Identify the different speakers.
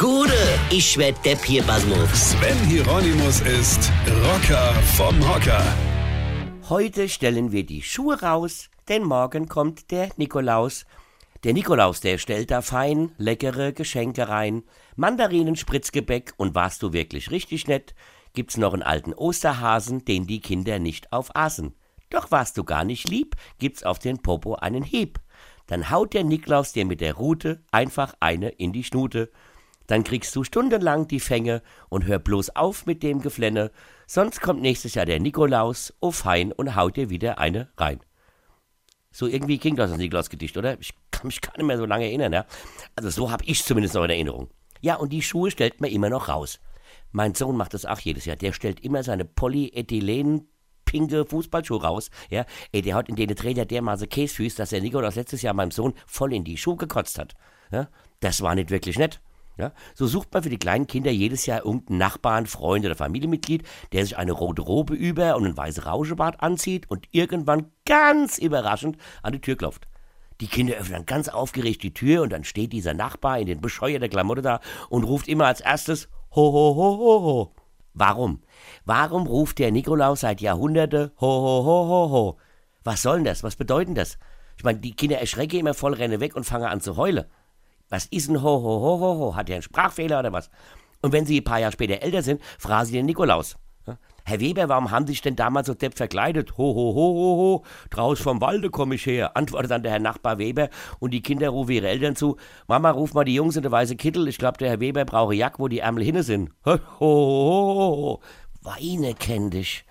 Speaker 1: Gude, ich werd Depp hier, Basmus.
Speaker 2: Sven Hieronymus ist Rocker vom Hocker.
Speaker 3: Heute stellen wir die Schuhe raus, denn morgen kommt der Nikolaus. Der Nikolaus, der stellt da fein leckere Geschenke rein. Mandarinen, Spritzgebäck und warst du wirklich richtig nett, gibt's noch einen alten Osterhasen, den die Kinder nicht aufaßen. Doch warst du gar nicht lieb, gibt's auf den Popo einen Hieb. Dann haut der Niklaus dir mit der Rute einfach eine in die Schnute. Dann kriegst du stundenlang die Fänge und hör bloß auf mit dem Geflenne, sonst kommt nächstes Jahr der Nikolaus, oh fein, und haut dir wieder eine rein. So irgendwie ging das das Nikolaus-Gedicht, oder? Ich kann mich gar nicht mehr so lange erinnern, ja? Also so habe ich zumindest noch in Erinnerung. Ja, und die Schuhe stellt man immer noch raus. Mein Sohn macht das auch jedes Jahr. Der stellt immer seine Polyethylen pinke Fußballschuhe raus. Ja, ey, der hat in den Träger dermaßen Käsefüß, dass der Nikolaus letztes Jahr meinem Sohn voll in die Schuhe gekotzt hat. Ja, das war nicht wirklich nett. Ja, so sucht man für die kleinen Kinder jedes Jahr irgendeinen Nachbarn, Freund oder Familienmitglied, der sich eine rote Robe über und ein weißes Rauschebart anzieht und irgendwann ganz überraschend an die Tür klopft. Die Kinder öffnen ganz aufgeregt die Tür und dann steht dieser Nachbar in den bescheuerten Klamotte da und ruft immer als erstes Ho, ho, ho, ho, ho. Warum? Warum ruft der Nikolaus seit Jahrhunderte Ho, ho, ho, ho, ho? Was soll denn das? Was bedeutet das? Ich meine, die Kinder erschrecken immer voll, rennen weg und fangen an zu heulen. Was ist ein Ho, ho, ho, ho, ho? Hat der einen Sprachfehler oder was? Und wenn sie ein paar Jahre später älter sind, fragen sie den Nikolaus. Herr Weber, warum haben Sie sich denn damals so depp verkleidet? Ho, ho, ho, ho, ho, draus vom Walde komme ich her, antwortet dann der Herr Nachbar Weber und die Kinder rufen ihre Eltern zu. Mama, ruf mal die Jungs in der weiße Kittel, ich glaube, der Herr Weber brauche Jack, wo die Ärmel hinne sind. Ho, ho, ho, ho. Weine kenn dich,